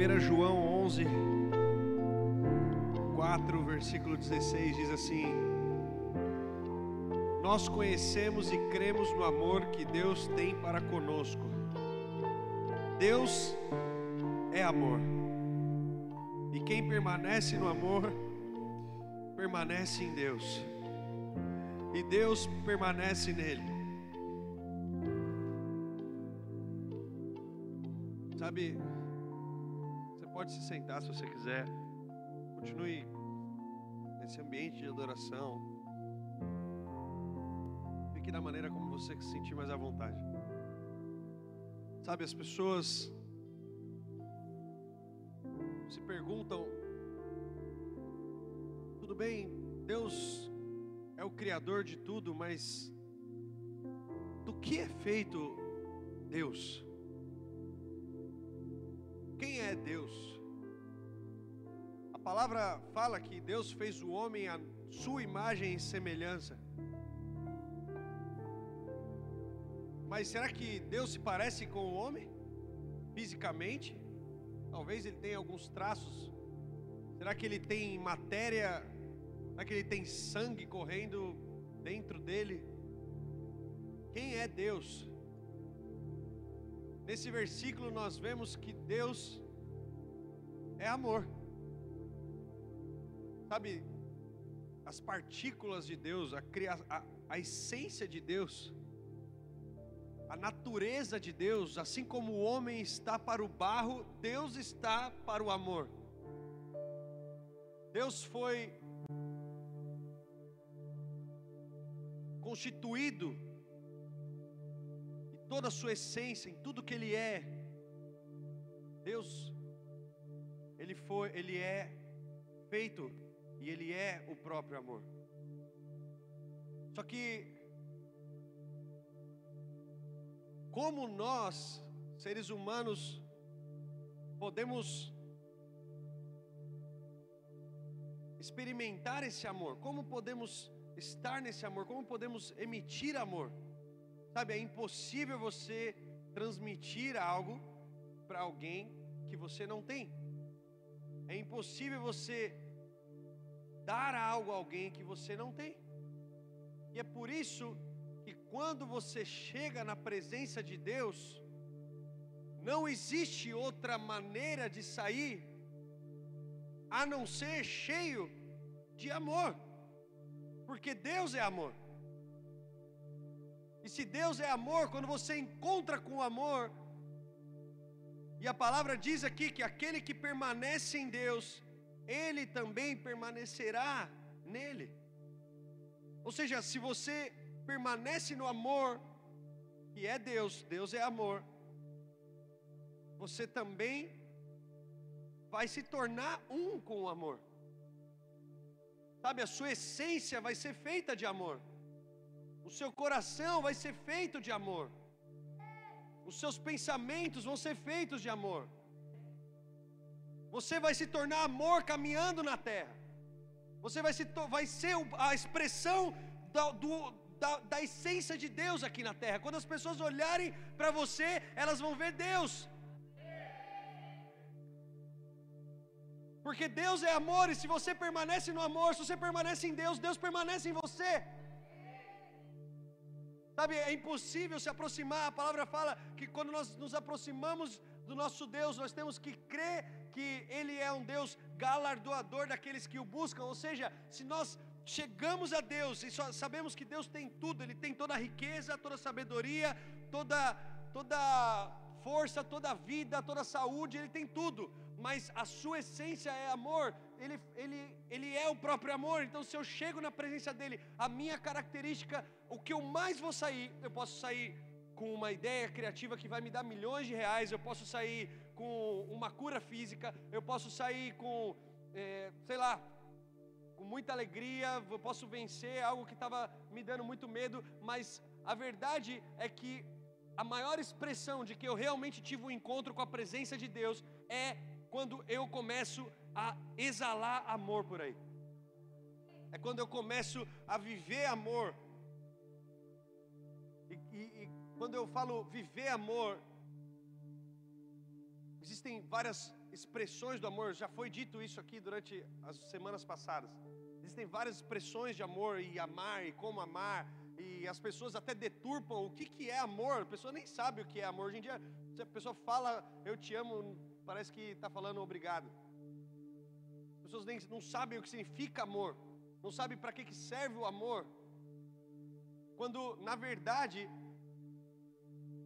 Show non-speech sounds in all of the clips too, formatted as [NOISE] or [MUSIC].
1 João 11, 4, versículo 16 diz assim: Nós conhecemos e cremos no amor que Deus tem para conosco. Deus é amor. E quem permanece no amor, permanece em Deus. E Deus permanece nele. Sabe, pode se sentar se você quiser. Continue nesse ambiente de adoração. Fique da maneira como você se sentir mais à vontade. Sabe, as pessoas se perguntam: tudo bem, Deus é o Criador de tudo, mas do que é feito Deus? Quem é Deus? A palavra fala que Deus fez o homem a sua imagem e semelhança. Mas será que Deus se parece com o homem? Fisicamente? Talvez ele tenha alguns traços. Será que ele tem matéria? Será que ele tem sangue correndo dentro dele? Quem é Deus? Nesse versículo nós vemos que Deus é amor. Sabe, as partículas de Deus, a, a, a essência de Deus, a natureza de Deus, assim como o homem está para o barro, Deus está para o amor. Deus foi constituído em toda a sua essência, em tudo que ele é. Deus ele foi, ele é feito e ele é o próprio amor. Só que como nós, seres humanos, podemos experimentar esse amor? Como podemos estar nesse amor? Como podemos emitir amor? Sabe, é impossível você transmitir algo para alguém que você não tem. É impossível você dar algo a alguém que você não tem. E é por isso que quando você chega na presença de Deus, não existe outra maneira de sair a não ser cheio de amor, porque Deus é amor. E se Deus é amor, quando você encontra com o amor, e a palavra diz aqui que aquele que permanece em Deus, ele também permanecerá nele. Ou seja, se você permanece no amor, que é Deus, Deus é amor, você também vai se tornar um com o amor. Sabe, a sua essência vai ser feita de amor. O seu coração vai ser feito de amor. Os seus pensamentos vão ser feitos de amor. Você vai se tornar amor caminhando na terra. Você vai, se, vai ser a expressão do, do, da, da essência de Deus aqui na terra. Quando as pessoas olharem para você, elas vão ver Deus. Porque Deus é amor, e se você permanece no amor, se você permanece em Deus, Deus permanece em você. Sabe, é impossível se aproximar. A palavra fala que quando nós nos aproximamos do nosso Deus, nós temos que crer que Ele é um Deus galardoador daqueles que o buscam. Ou seja, se nós chegamos a Deus e sabemos que Deus tem tudo, Ele tem toda a riqueza, toda a sabedoria, toda, toda força, toda a vida, toda a saúde, Ele tem tudo, mas a sua essência é amor, Ele, ele, ele é o próprio amor. Então, se eu chego na presença dEle, a minha característica, o que eu mais vou sair, eu posso sair com uma ideia criativa que vai me dar milhões de reais, eu posso sair com uma cura física, eu posso sair com, é, sei lá, com muita alegria, eu posso vencer algo que estava me dando muito medo, mas a verdade é que a maior expressão de que eu realmente tive um encontro com a presença de Deus é quando eu começo a exalar amor por aí. É quando eu começo a viver amor. E, e, e quando eu falo viver amor, existem várias expressões do amor, já foi dito isso aqui durante as semanas passadas. Existem várias expressões de amor e amar e como amar, e as pessoas até deturpam o que, que é amor, a pessoa nem sabe o que é amor. Hoje em dia, se a pessoa fala eu te amo, parece que está falando obrigado. As pessoas nem, não sabem o que significa amor, não sabem para que, que serve o amor. Quando, na verdade,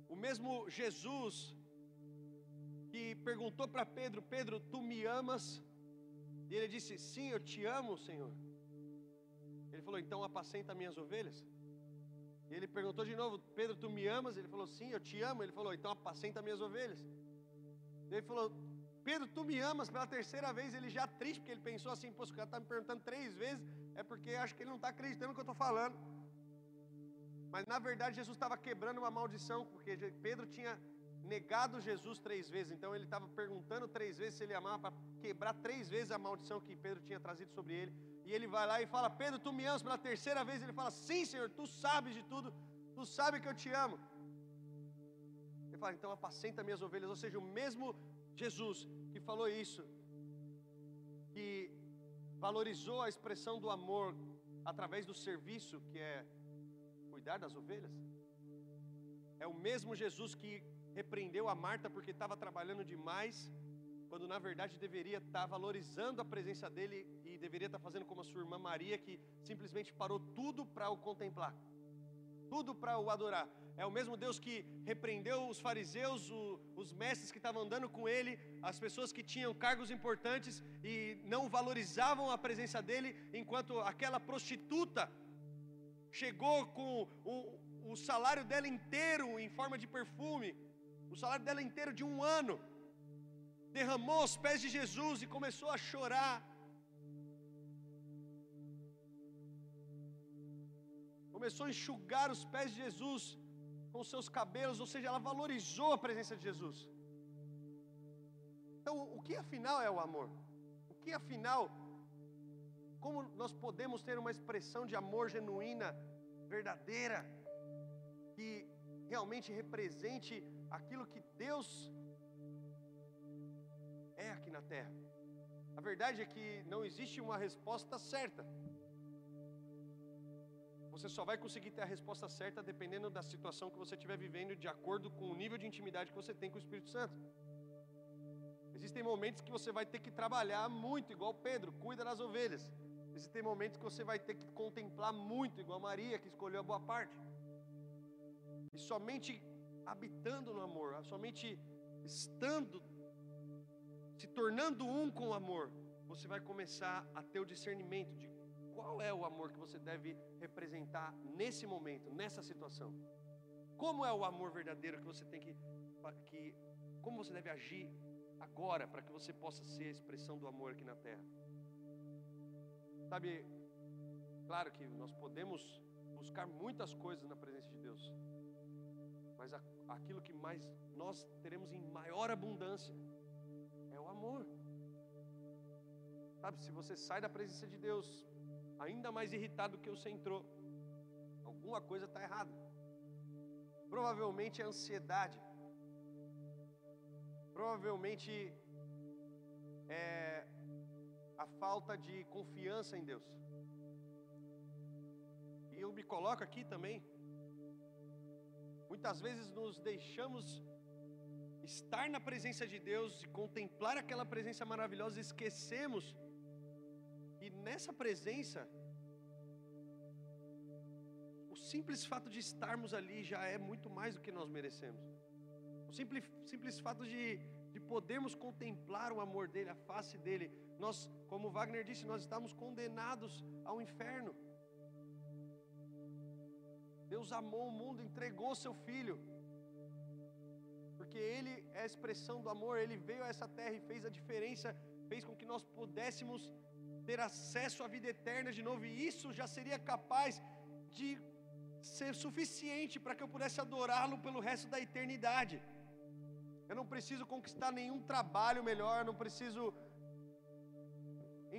o mesmo Jesus que perguntou para Pedro: Pedro, tu me amas? E ele disse: Sim, eu te amo, Senhor. Ele falou: Então apacenta minhas ovelhas. E ele perguntou de novo: Pedro, tu me amas? Ele falou: Sim, eu te amo. Ele falou: Então apacenta minhas ovelhas. Ele falou: Pedro, tu me amas? Pela terceira vez, ele já triste, porque ele pensou assim: Pô, o cara está me perguntando três vezes, é porque acho que ele não está acreditando no que eu estou falando. Mas na verdade, Jesus estava quebrando uma maldição, porque Pedro tinha negado Jesus três vezes. Então ele estava perguntando três vezes se ele amava para quebrar três vezes a maldição que Pedro tinha trazido sobre ele. E ele vai lá e fala: Pedro, tu me amas pela terceira vez. Ele fala: Sim, Senhor, tu sabes de tudo, tu sabes que eu te amo. Ele fala: Então apacenta minhas ovelhas. Ou seja, o mesmo Jesus que falou isso, que valorizou a expressão do amor através do serviço, que é cuidar das ovelhas, é o mesmo Jesus que repreendeu a Marta porque estava trabalhando demais, quando na verdade deveria estar valorizando a presença dele e deveria estar fazendo como a sua irmã Maria, que simplesmente parou tudo para o contemplar, tudo para o adorar. É o mesmo Deus que repreendeu os fariseus, o, os mestres que estavam andando com ele, as pessoas que tinham cargos importantes e não valorizavam a presença dele, enquanto aquela prostituta chegou com o, o salário dela inteiro em forma de perfume, o salário dela inteiro de um ano, derramou aos pés de Jesus e começou a chorar. Começou a enxugar os pés de Jesus com seus cabelos, ou seja, ela valorizou a presença de Jesus. Então, o que afinal é o amor? O que afinal, como nós podemos ter uma expressão de amor genuína, verdadeira, que realmente represente aquilo que Deus é aqui na terra. A verdade é que não existe uma resposta certa. Você só vai conseguir ter a resposta certa dependendo da situação que você estiver vivendo, de acordo com o nível de intimidade que você tem com o Espírito Santo. Existem momentos que você vai ter que trabalhar muito, igual Pedro, cuida das ovelhas. Existem momentos que você vai ter que contemplar muito, igual Maria, que escolheu a boa parte. E somente habitando no amor, somente estando, se tornando um com o amor, você vai começar a ter o discernimento de qual é o amor que você deve representar nesse momento, nessa situação. Como é o amor verdadeiro que você tem que, que como você deve agir agora para que você possa ser a expressão do amor aqui na terra. Sabe, claro que nós podemos buscar muitas coisas na presença de Deus, mas aquilo que mais nós teremos em maior abundância é o amor. Sabe, se você sai da presença de Deus ainda mais irritado que você entrou, alguma coisa está errada. Provavelmente é ansiedade. Provavelmente é a falta de confiança em Deus. E eu me coloco aqui também. Muitas vezes nos deixamos estar na presença de Deus e contemplar aquela presença maravilhosa, e esquecemos que nessa presença, o simples fato de estarmos ali já é muito mais do que nós merecemos. O simples, simples fato de, de podermos contemplar o amor dele, a face dele, nós, como Wagner disse, nós estamos condenados ao inferno. Deus amou o mundo, entregou seu filho, porque Ele é a expressão do amor, Ele veio a essa terra e fez a diferença, fez com que nós pudéssemos ter acesso à vida eterna de novo, e isso já seria capaz de ser suficiente para que eu pudesse adorá-lo pelo resto da eternidade. Eu não preciso conquistar nenhum trabalho melhor, não preciso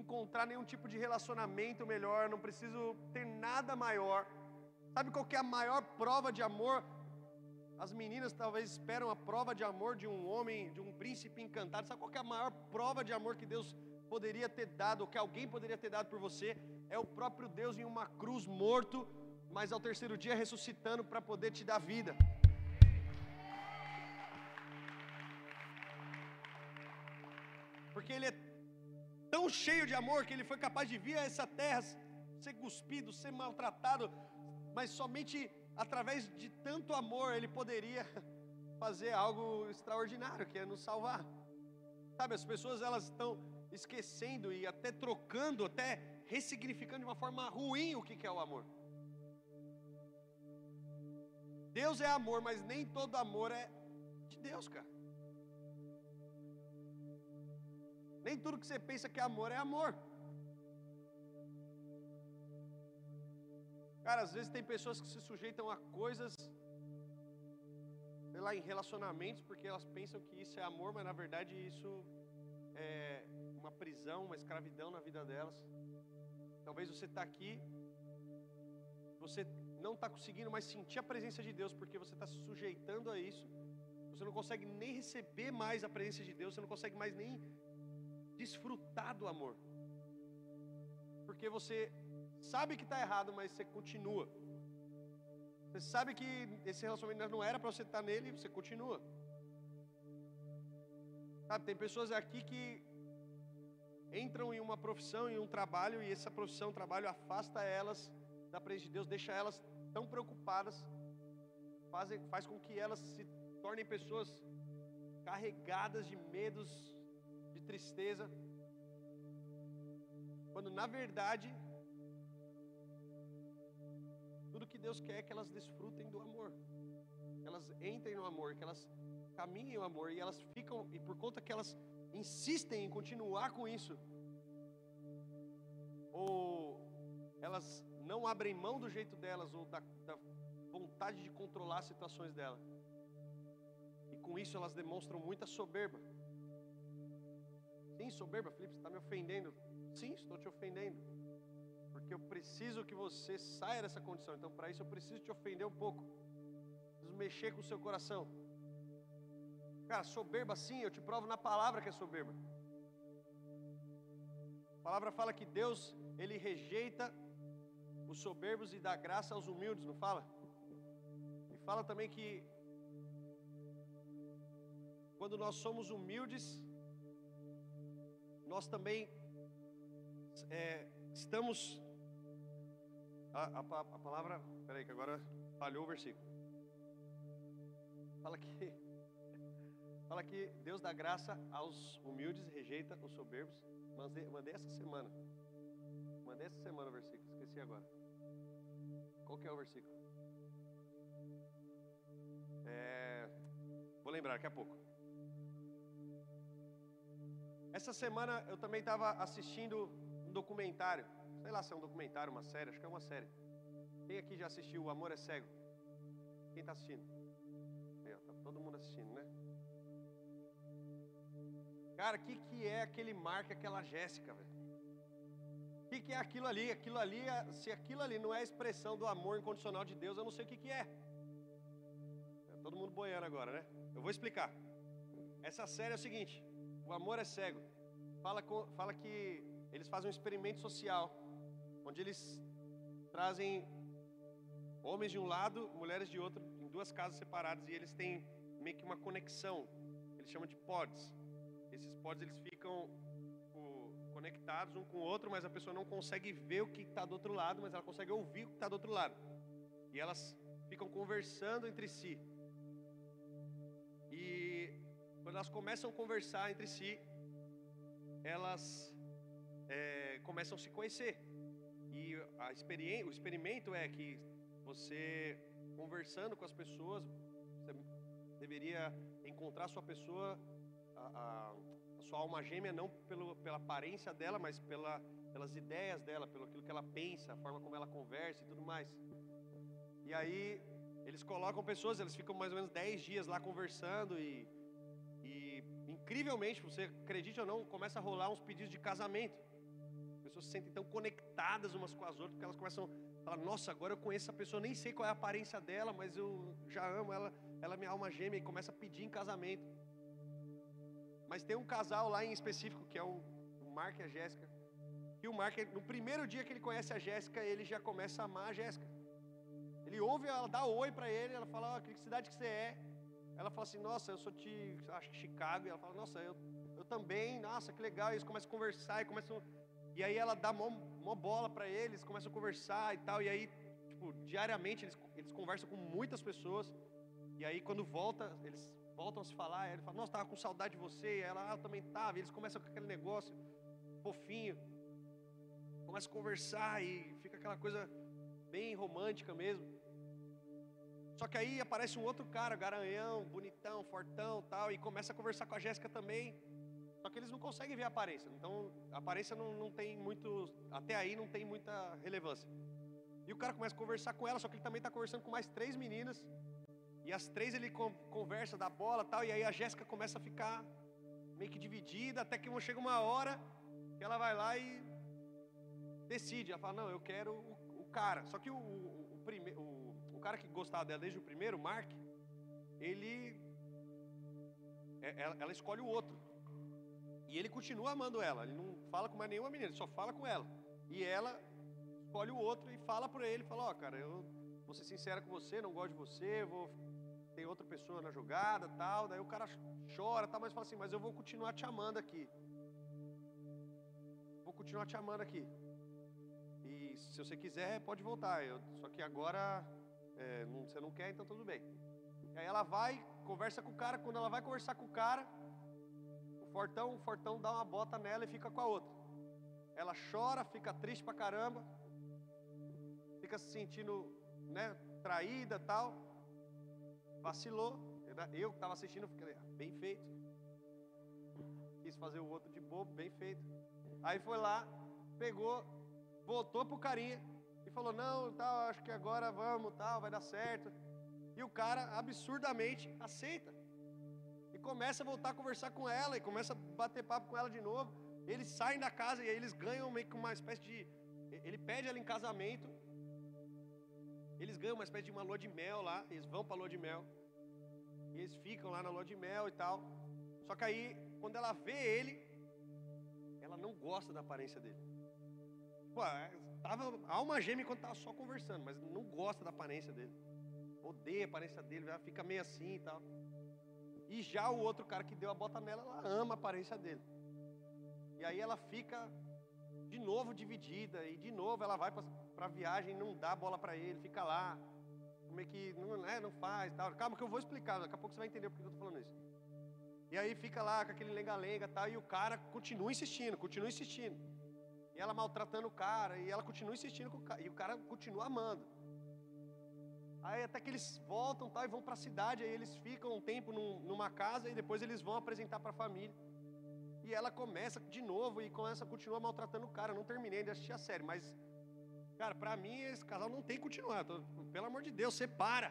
encontrar nenhum tipo de relacionamento melhor, não preciso ter nada maior. Sabe qual é a maior prova de amor? As meninas talvez esperam a prova de amor de um homem, de um príncipe encantado. Sabe qual é a maior prova de amor que Deus poderia ter dado, que alguém poderia ter dado por você? É o próprio Deus em uma cruz morto, mas ao terceiro dia ressuscitando para poder te dar vida. Porque Ele é tão cheio de amor que Ele foi capaz de vir a essa terra, ser cuspido, ser maltratado, mas somente através de tanto amor Ele poderia [LAUGHS] fazer algo extraordinário, que é nos salvar. Sabe, as pessoas elas estão esquecendo e até trocando, até ressignificando de uma forma ruim o que é o amor. Deus é amor, mas nem todo amor é de Deus, cara. Nem tudo que você pensa que é amor é amor. Cara, às vezes tem pessoas que se sujeitam a coisas, sei lá, em relacionamentos, porque elas pensam que isso é amor, mas na verdade isso é uma prisão, uma escravidão na vida delas. Talvez você está aqui, você não está conseguindo mais sentir a presença de Deus, porque você está se sujeitando a isso. Você não consegue nem receber mais a presença de Deus, você não consegue mais nem desfrutar do amor. Porque você sabe que está errado, mas você continua. Você sabe que esse relacionamento não era para você estar nele e você continua. Sabe, tem pessoas aqui que entram em uma profissão, em um trabalho, e essa profissão, trabalho afasta elas da presença de Deus, deixa elas tão preocupadas, faz, faz com que elas se tornem pessoas carregadas de medos, de tristeza, quando na verdade tudo que Deus quer é que elas desfrutem do amor, elas entrem no amor, que elas caminhem o amor e elas ficam e por conta que elas insistem em continuar com isso, ou elas não abrem mão do jeito delas ou da, da vontade de controlar as situações dela. E com isso elas demonstram muita soberba. Sim, soberba, Felipe, você está me ofendendo. Sim, estou te ofendendo. Porque eu preciso que você saia dessa condição. Então, para isso, eu preciso te ofender um pouco. Preciso mexer com o seu coração. Cara, soberba sim, eu te provo na palavra que é soberba. A palavra fala que Deus, Ele rejeita os soberbos e dá graça aos humildes, não fala? E fala também que quando nós somos humildes, nós também é, estamos. A, a, a palavra. Peraí, que agora falhou o versículo. Fala que. [LAUGHS] Fala que Deus dá graça aos humildes, rejeita os soberbos. Mandei, mandei essa semana. Mandei essa semana o versículo, esqueci agora. Qual que é o versículo? É, vou lembrar daqui a pouco. Essa semana eu também estava assistindo um documentário. Sei lá se é um documentário, uma série, acho que é uma série. Quem aqui já assistiu O Amor é Cego? Quem está assistindo? Aí, ó, tá todo mundo assistindo, né? Cara, o que, que é aquele Mark, aquela Jéssica, velho? O que, que é aquilo ali? Aquilo ali, é, se aquilo ali não é a expressão do amor incondicional de Deus, eu não sei o que, que é. é. Todo mundo boiando agora, né? Eu vou explicar. Essa série é o seguinte: o amor é cego. Fala, fala que eles fazem um experimento social, onde eles trazem homens de um lado, mulheres de outro, em duas casas separadas, e eles têm meio que uma conexão. Eles chamam de pods. Esses pods eles ficam tipo, conectados um com o outro, mas a pessoa não consegue ver o que está do outro lado, mas ela consegue ouvir o que está do outro lado. E elas ficam conversando entre si. E quando elas começam a conversar entre si, elas é, começam a se conhecer. E a o experimento é que você conversando com as pessoas, você deveria encontrar a sua pessoa, a, a, sua alma gêmea, não pelo, pela aparência dela, mas pela, pelas ideias dela, pelo aquilo que ela pensa, a forma como ela conversa e tudo mais. E aí eles colocam pessoas, eles ficam mais ou menos 10 dias lá conversando e incrivelmente, você acredite ou não, começa a rolar uns pedidos de casamento. As pessoas se sentem tão conectadas umas com as outras, que elas começam a falar: Nossa, agora eu conheço essa pessoa, nem sei qual é a aparência dela, mas eu já amo ela. ela é minha alma gêmea e começa a pedir em casamento. Mas tem um casal lá em específico, que é o, Mark e a Jéssica. Que o Mark, no primeiro dia que ele conhece a Jéssica, ele já começa a amar a Jéssica. Ele ouve, ela dá oi para ele, ela fala, oh, que cidade que você é? Ela fala assim, nossa, eu sou de, Chicago. E ela fala, nossa, eu, eu também, nossa, que legal. E eles começam a conversar e começam... E aí ela dá mó, mó bola para eles, começam a conversar e tal. E aí, tipo, diariamente eles, eles conversam com muitas pessoas. E aí quando volta, eles voltam a se falar, ele fala, nossa, tava com saudade de você, e ela, ah, eu também tava, e eles começam com aquele negócio fofinho, começam a conversar e fica aquela coisa bem romântica mesmo. Só que aí aparece um outro cara, garanhão, bonitão, fortão tal, e começa a conversar com a Jéssica também. Só que eles não conseguem ver a aparência. Então, a aparência não, não tem muito. Até aí não tem muita relevância. E o cara começa a conversar com ela, só que ele também está conversando com mais três meninas. E as três ele conversa da bola tal, e aí a Jéssica começa a ficar meio que dividida, até que chega uma hora que ela vai lá e decide. Ela fala, não, eu quero o, o cara. Só que o, o, o, prime, o, o cara que gostava dela desde o primeiro, o Mark, ele. É, ela, ela escolhe o outro. E ele continua amando ela. Ele não fala com mais nenhuma menina, ele só fala com ela. E ela escolhe o outro e fala para ele, fala, ó, oh, cara, eu vou ser sincera com você, não gosto de você, vou tem outra pessoa na jogada, tal. Daí o cara chora, tal, mas fala assim: "Mas eu vou continuar te amando aqui. Vou continuar te amando aqui. E se você quiser, pode voltar. Eu, só que agora é, não, você não quer, então tudo bem." E aí ela vai, conversa com o cara. Quando ela vai conversar com o cara, fortão, o fortão dá uma bota nela e fica com a outra. Ela chora, fica triste pra caramba, fica se sentindo, né, traída, tal vacilou. Eu que estava assistindo, fiquei ah, bem feito. Quis fazer o outro de bobo, bem feito. Aí foi lá, pegou, voltou pro carinha e falou: Não, tal, acho que agora vamos, tal, vai dar certo. E o cara absurdamente aceita. Começa a voltar a conversar com ela, e começa a bater papo com ela de novo. Eles saem da casa e aí eles ganham meio que uma espécie de. Ele pede ela em casamento. Eles ganham uma espécie de uma lua de mel lá. Eles vão para a lua de mel. E eles ficam lá na lua de mel e tal. Só que aí, quando ela vê ele, ela não gosta da aparência dele. Pô, é, tava alma gêmea enquanto tava só conversando, mas não gosta da aparência dele. Odeia a aparência dele, ela fica meio assim e tal. E já o outro cara que deu a bota nela, ela ama a aparência dele. E aí ela fica de novo dividida, e de novo ela vai para a viagem, não dá bola para ele, fica lá como é que não, é, não faz, tal. Calma que eu vou explicar, daqui a pouco você vai entender porque eu estou falando isso. E aí fica lá com aquele lenga-lenga, tal, e o cara continua insistindo, continua insistindo. E ela maltratando o cara, e ela continua insistindo com o cara, e o cara continua amando. Aí até que eles voltam tal, e vão para a cidade, aí eles ficam um tempo num, numa casa e depois eles vão apresentar para a família. E ela começa de novo e começa, continua maltratando o cara. Eu não terminei de assistir a série, mas Cara, pra mim esse casal não tem que continuar. Tô, pelo amor de Deus, separa.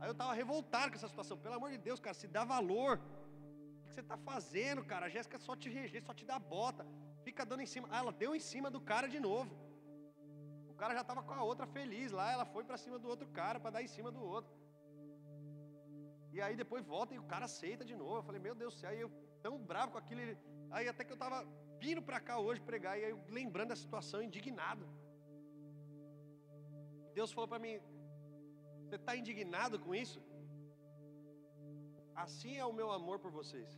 Aí eu tava revoltado com essa situação. Pelo amor de Deus, cara, se dá valor. O que você tá fazendo, cara? A Jéssica só te rejeita, só te dá bota. Fica dando em cima. Ah, ela deu em cima do cara de novo. Cara já tava com a outra feliz lá. Ela foi para cima do outro cara para dar em cima do outro. E aí depois volta e o cara aceita de novo. Eu falei, meu Deus do céu. Aí eu tão bravo com aquilo. Aí até que eu tava vindo para cá hoje pregar. E aí eu lembrando da situação, indignado. Deus falou para mim: Você está indignado com isso? Assim é o meu amor por vocês.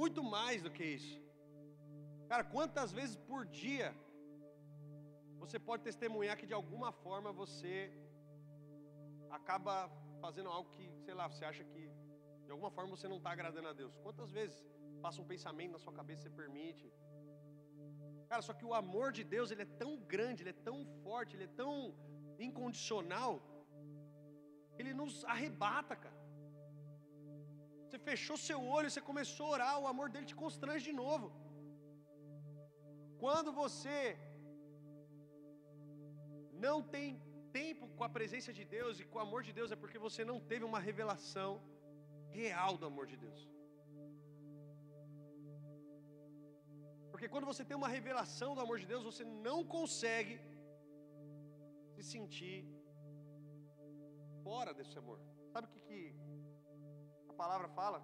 Muito mais do que isso. Cara, quantas vezes por dia você pode testemunhar que de alguma forma você acaba fazendo algo que, sei lá, você acha que de alguma forma você não está agradando a Deus? Quantas vezes passa um pensamento na sua cabeça, você permite? Cara, só que o amor de Deus, ele é tão grande, ele é tão forte, ele é tão incondicional, ele nos arrebata, cara. Você fechou seu olho, você começou a orar, o amor dele te constrange de novo. Quando você não tem tempo com a presença de Deus e com o amor de Deus, é porque você não teve uma revelação real do amor de Deus. Porque quando você tem uma revelação do amor de Deus, você não consegue se sentir fora desse amor. Sabe o que, que a palavra fala?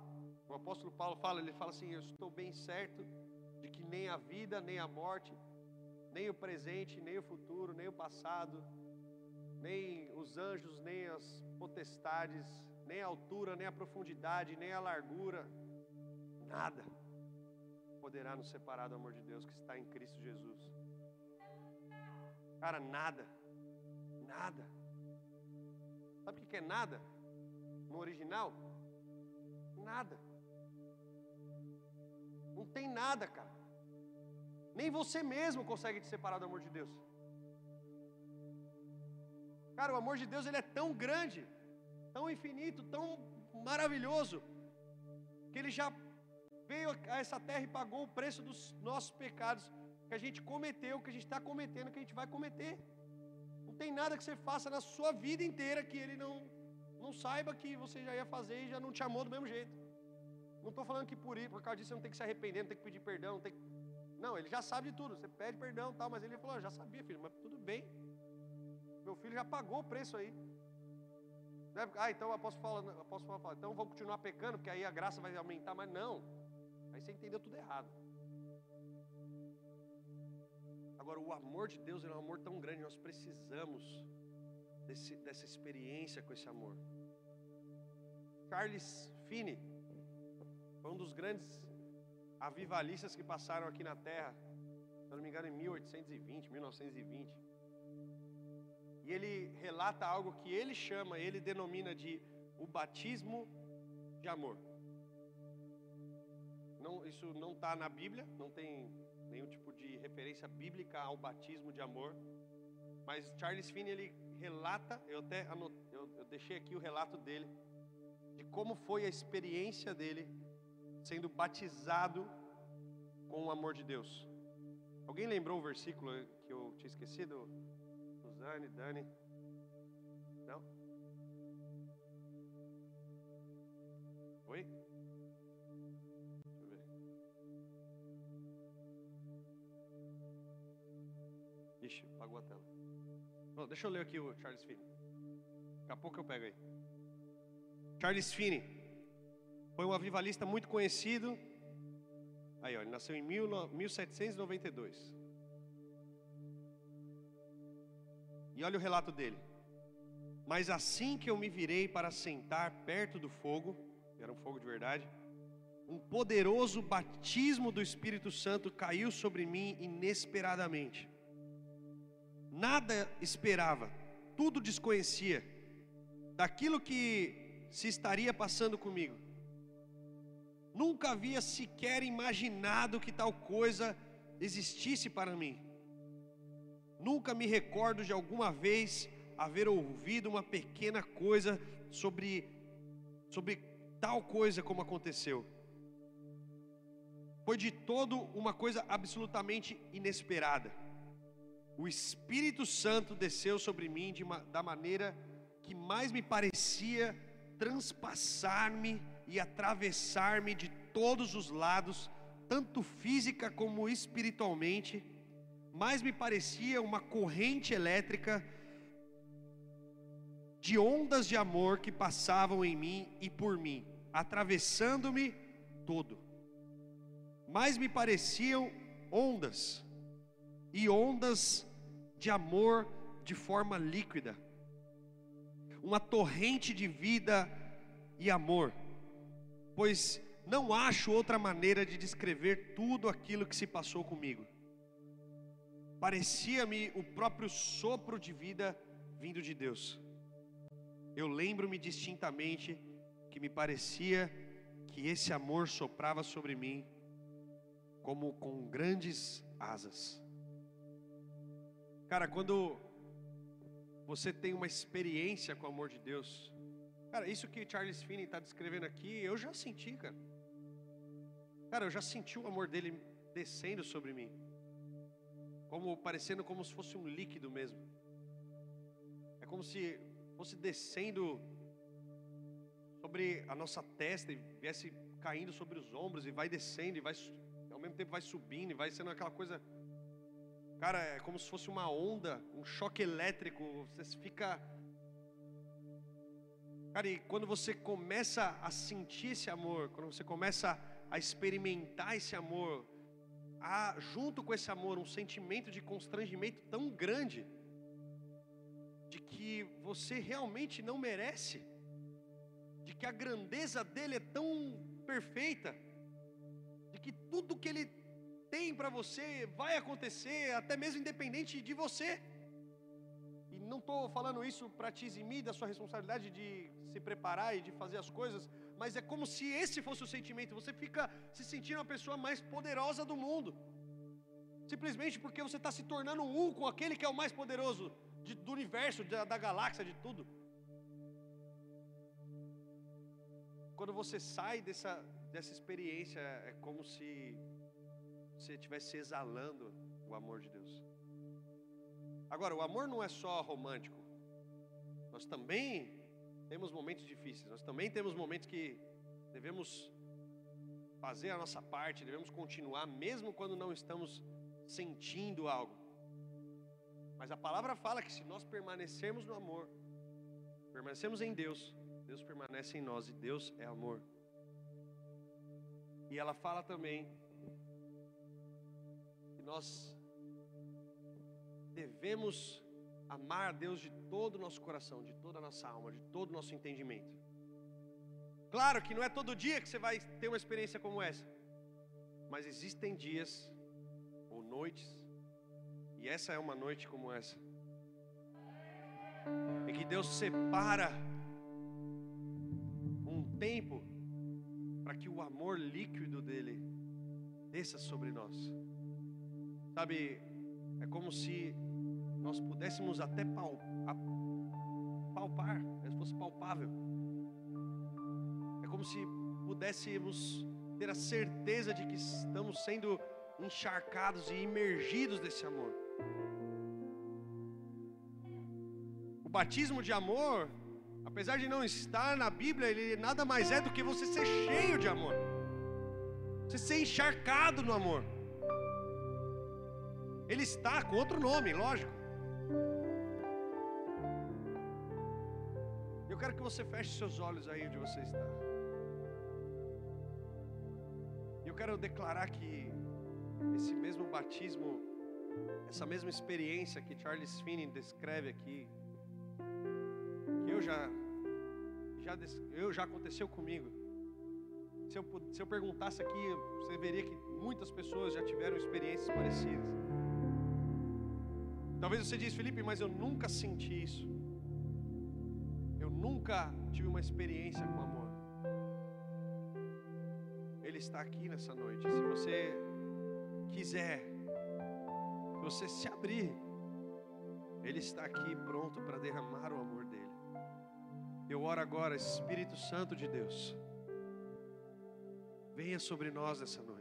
O apóstolo Paulo fala, ele fala assim: Eu estou bem certo de que nem a vida, nem a morte, nem o presente, nem o futuro, nem o passado, nem os anjos, nem as potestades, nem a altura, nem a profundidade, nem a largura, nada poderá nos separar do amor de Deus que está em Cristo Jesus. Cara, nada, nada. Sabe o que é nada? No original? Nada. Não tem nada, cara. Nem você mesmo consegue te separar do amor de Deus. Cara, o amor de Deus ele é tão grande, tão infinito, tão maravilhoso, que ele já veio a essa terra e pagou o preço dos nossos pecados que a gente cometeu, que a gente está cometendo, que a gente vai cometer. Não tem nada que você faça na sua vida inteira que ele não, não saiba que você já ia fazer e já não te amou do mesmo jeito. Não estou falando que por, por causa disso você não tem que se arrepender, não tem que pedir perdão, não tem que... Não, ele já sabe de tudo. Você pede perdão tal, mas ele falou, ah, já sabia, filho, mas tudo bem. Meu filho já pagou o preço aí. Ah, então posso falar, eu posso falar, então vou continuar pecando, porque aí a graça vai aumentar, mas não. Aí você entendeu tudo errado. Agora, o amor de Deus é um amor tão grande, nós precisamos desse, dessa experiência com esse amor. Charles Finney foi um dos grandes avivalistas que passaram aqui na terra, se não me engano, em 1820, 1920. E ele relata algo que ele chama, ele denomina de o batismo de amor. Não, isso não está na Bíblia, não tem nenhum tipo de referência bíblica ao batismo de amor. Mas Charles Finney ele relata, eu até anot, eu, eu deixei aqui o relato dele de como foi a experiência dele sendo batizado com o amor de Deus. Alguém lembrou o versículo que eu tinha esquecido? Suzane, Dani? Não? Oi? Ixi, apagou a tela. Bom, deixa eu ler aqui o Charles Finney. Daqui a pouco eu pego aí. Charles Finney foi um avivalista muito conhecido. Aí, ó, ele nasceu em 1792. E olha o relato dele. Mas assim que eu me virei para sentar perto do fogo, era um fogo de verdade, um poderoso batismo do Espírito Santo caiu sobre mim inesperadamente. Nada esperava, tudo desconhecia daquilo que se estaria passando comigo. Nunca havia sequer imaginado que tal coisa existisse para mim. Nunca me recordo de alguma vez haver ouvido uma pequena coisa sobre, sobre tal coisa como aconteceu. Foi de todo uma coisa absolutamente inesperada o Espírito Santo desceu sobre mim de, da maneira que mais me parecia transpassar-me e atravessar-me de todos os lados, tanto física como espiritualmente, mais me parecia uma corrente elétrica de ondas de amor que passavam em mim e por mim, atravessando-me todo. Mais me pareciam ondas e ondas de amor de forma líquida, uma torrente de vida e amor, pois não acho outra maneira de descrever tudo aquilo que se passou comigo. Parecia-me o próprio sopro de vida vindo de Deus. Eu lembro-me distintamente que me parecia que esse amor soprava sobre mim como com grandes asas. Cara, quando você tem uma experiência com o amor de Deus, cara, isso que Charles Finney está descrevendo aqui, eu já senti, cara. Cara, eu já senti o amor dele descendo sobre mim, como parecendo como se fosse um líquido mesmo. É como se fosse descendo sobre a nossa testa e viesse caindo sobre os ombros e vai descendo e vai ao mesmo tempo vai subindo e vai sendo aquela coisa Cara, é como se fosse uma onda, um choque elétrico. Você fica. Cara, e quando você começa a sentir esse amor, quando você começa a experimentar esse amor, há junto com esse amor um sentimento de constrangimento tão grande, de que você realmente não merece, de que a grandeza dele é tão perfeita, de que tudo que ele tem para você vai acontecer, até mesmo independente de você. Não estou falando isso para te eximir da sua responsabilidade de se preparar e de fazer as coisas, mas é como se esse fosse o sentimento. Você fica se sentindo a pessoa mais poderosa do mundo, simplesmente porque você está se tornando um com aquele que é o mais poderoso de, do universo, da, da galáxia, de tudo. Quando você sai dessa, dessa experiência, é como se você estivesse exalando o amor de Deus. Agora, o amor não é só romântico. Nós também temos momentos difíceis, nós também temos momentos que devemos fazer a nossa parte, devemos continuar, mesmo quando não estamos sentindo algo. Mas a palavra fala que se nós permanecermos no amor, permanecemos em Deus, Deus permanece em nós e Deus é amor. E ela fala também que nós devemos amar a Deus de todo o nosso coração, de toda a nossa alma, de todo o nosso entendimento. Claro que não é todo dia que você vai ter uma experiência como essa, mas existem dias ou noites, e essa é uma noite como essa, em que Deus separa um tempo para que o amor líquido dele desça sobre nós. Sabe, é como se nós pudéssemos até palpar, se fosse palpável. É como se pudéssemos ter a certeza de que estamos sendo encharcados e imergidos desse amor. O batismo de amor, apesar de não estar na Bíblia, ele nada mais é do que você ser cheio de amor, você ser encharcado no amor. Ele está com outro nome, lógico. Eu quero que você feche seus olhos aí onde você está. Eu quero declarar que esse mesmo batismo, essa mesma experiência que Charles Finney descreve aqui, que eu já, já, eu já aconteceu comigo. Se eu, se eu perguntasse aqui, você veria que muitas pessoas já tiveram experiências parecidas. Talvez você diz, Felipe, mas eu nunca senti isso. Eu nunca tive uma experiência com amor. Ele está aqui nessa noite. Se você quiser, se você se abrir, Ele está aqui pronto para derramar o amor dele. Eu oro agora, Espírito Santo de Deus, venha sobre nós nessa noite.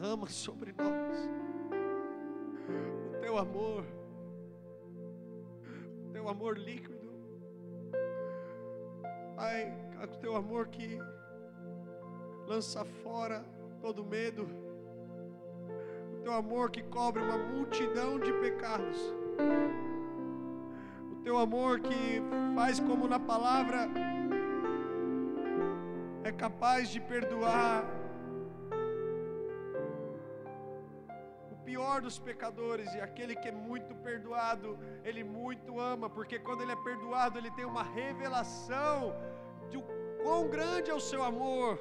Derrama sobre nós o teu amor, o teu amor líquido, Pai, o teu amor que lança fora todo medo, o teu amor que cobre uma multidão de pecados, o teu amor que faz como na palavra é capaz de perdoar dos pecadores e aquele que é muito perdoado, ele muito ama, porque quando ele é perdoado, ele tem uma revelação de o quão grande é o seu amor.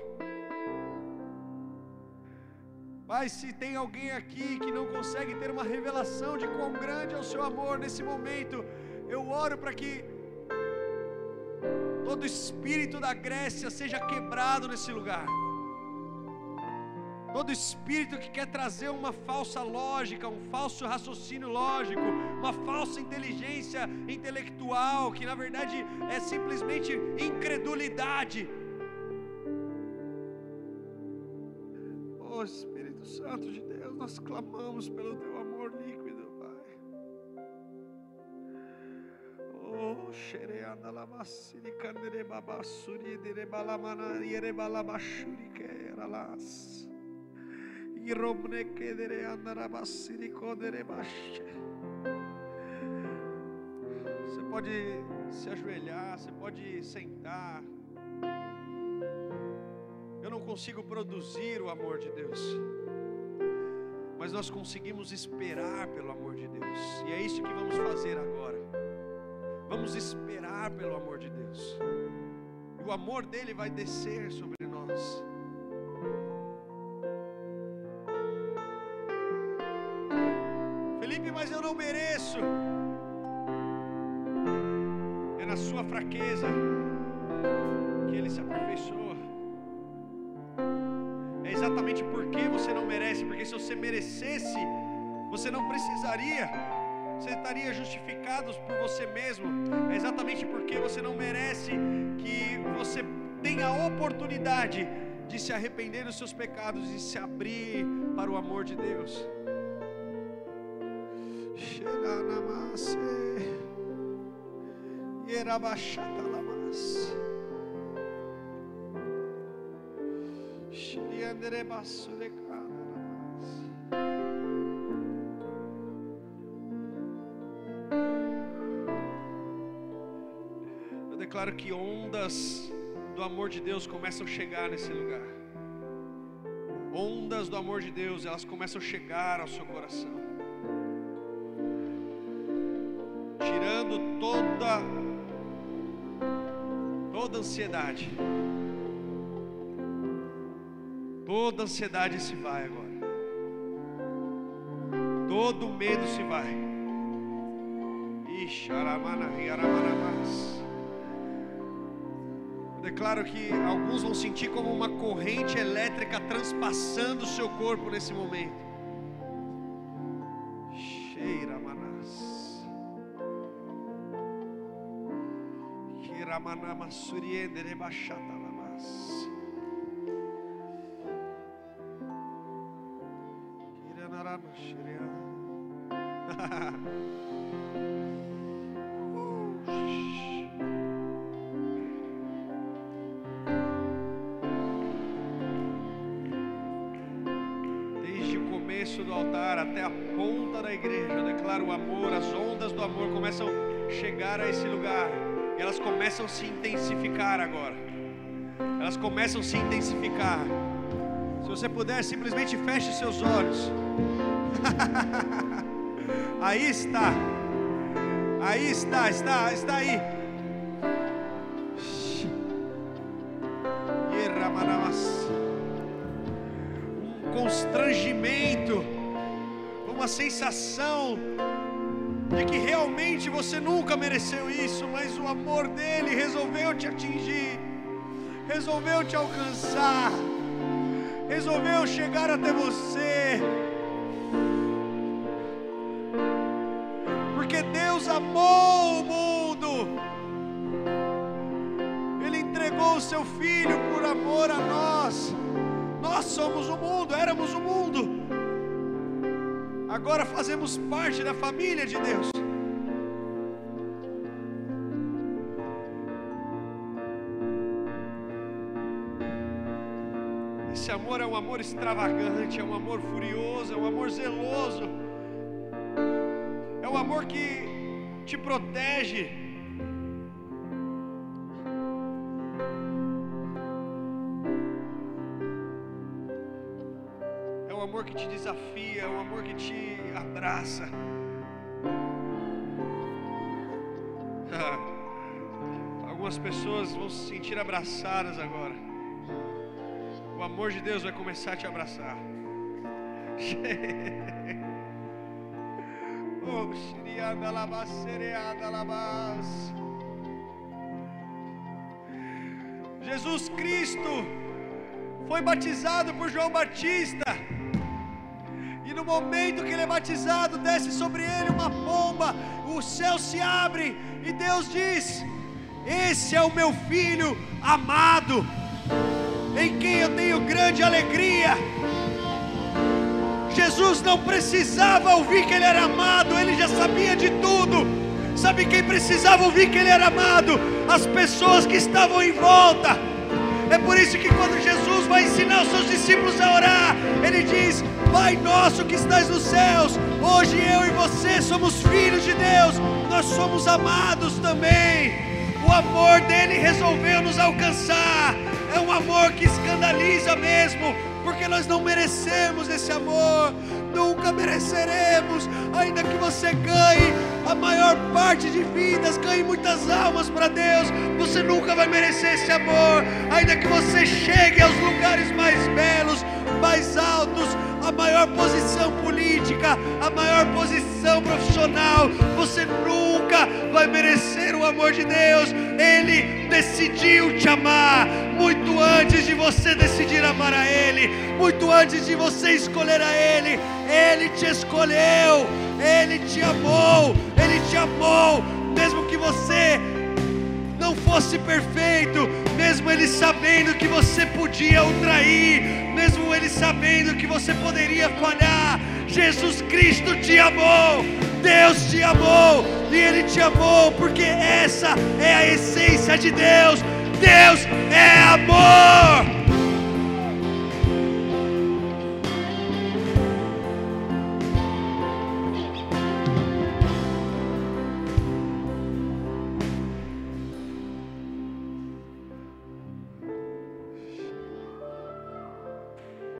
Pai, se tem alguém aqui que não consegue ter uma revelação de quão grande é o seu amor nesse momento, eu oro para que todo espírito da Grécia seja quebrado nesse lugar. Todo espírito que quer trazer uma falsa lógica, um falso raciocínio lógico, uma falsa inteligência intelectual, que na verdade é simplesmente incredulidade. Oh Espírito Santo de Deus, nós clamamos pelo teu amor líquido, Pai. Oh, xereanda lavassiri candere babassuri de balamana Você pode se ajoelhar, você pode sentar. Eu não consigo produzir o amor de Deus, mas nós conseguimos esperar pelo amor de Deus, e é isso que vamos fazer agora. Vamos esperar pelo amor de Deus, e o amor dele vai descer sobre nós. Não mereço. É na sua fraqueza que ele se aperfeiçoa. É exatamente porque você não merece, porque se você merecesse, você não precisaria, você estaria justificado por você mesmo. É exatamente porque você não merece que você tenha a oportunidade de se arrepender dos seus pecados e se abrir para o amor de Deus. Eu declaro que ondas do amor de Deus começam a chegar nesse lugar. Ondas do amor de Deus, elas começam a chegar ao seu coração. Toda toda ansiedade. Toda ansiedade se vai agora. Todo medo se vai. Eu declaro que alguns vão sentir como uma corrente elétrica transpassando o seu corpo nesse momento. Desde o começo do altar até a ponta da igreja, eu declaro o amor, as ondas do amor começam a chegar a esse lugar. E elas começam a se intensificar agora. Elas começam a se intensificar. Se você puder, simplesmente feche seus olhos. [LAUGHS] aí está. Aí está, está, está aí. Um constrangimento, uma sensação de que realmente você nunca mereceu isso, mas o amor dele resolveu te atingir, resolveu te alcançar, resolveu chegar até você. Porque Deus amou o mundo, Ele entregou o seu Filho por amor a nós. Nós somos o mundo, éramos o mundo agora fazemos parte da família de Deus. Esse amor é um amor extravagante, é um amor furioso, é um amor zeloso, é um amor que te protege. Que te desafia, um amor que te abraça. [LAUGHS] Algumas pessoas vão se sentir abraçadas agora. O amor de Deus vai começar a te abraçar. [LAUGHS] Oh. Jesus Cristo foi batizado por João Batista. No momento que ele é batizado, desce sobre ele uma pomba, o céu se abre e Deus diz: Esse é o meu filho amado, em quem eu tenho grande alegria. Jesus não precisava ouvir que ele era amado, ele já sabia de tudo. Sabe quem precisava ouvir que ele era amado? As pessoas que estavam em volta. É por isso que quando Jesus vai ensinar os seus discípulos a orar, ele diz: Pai nosso que estás nos céus, hoje eu e você somos filhos de Deus, nós somos amados também. O amor dele resolveu nos alcançar. É um amor que escandaliza mesmo, porque nós não merecemos esse amor, nunca mereceremos, ainda que você ganhe a maior parte de vidas, ganhe muitas almas para Deus, você nunca vai merecer esse amor, ainda que você chegue aos lugares mais belos, mais altos, a maior posição política, a maior posição profissional, você nunca vai merecer o amor de Deus. Ele decidiu te amar muito antes de você decidir amar a Ele, muito antes de você escolher a Ele. Ele te escolheu, Ele te amou, Ele te amou, mesmo que você não fosse perfeito, mesmo Ele sabendo que você podia o trair, mesmo Ele sabendo que você poderia falhar, Jesus Cristo te amou, Deus te amou, e Ele te amou, porque essa é a essência de Deus. Deus é amor.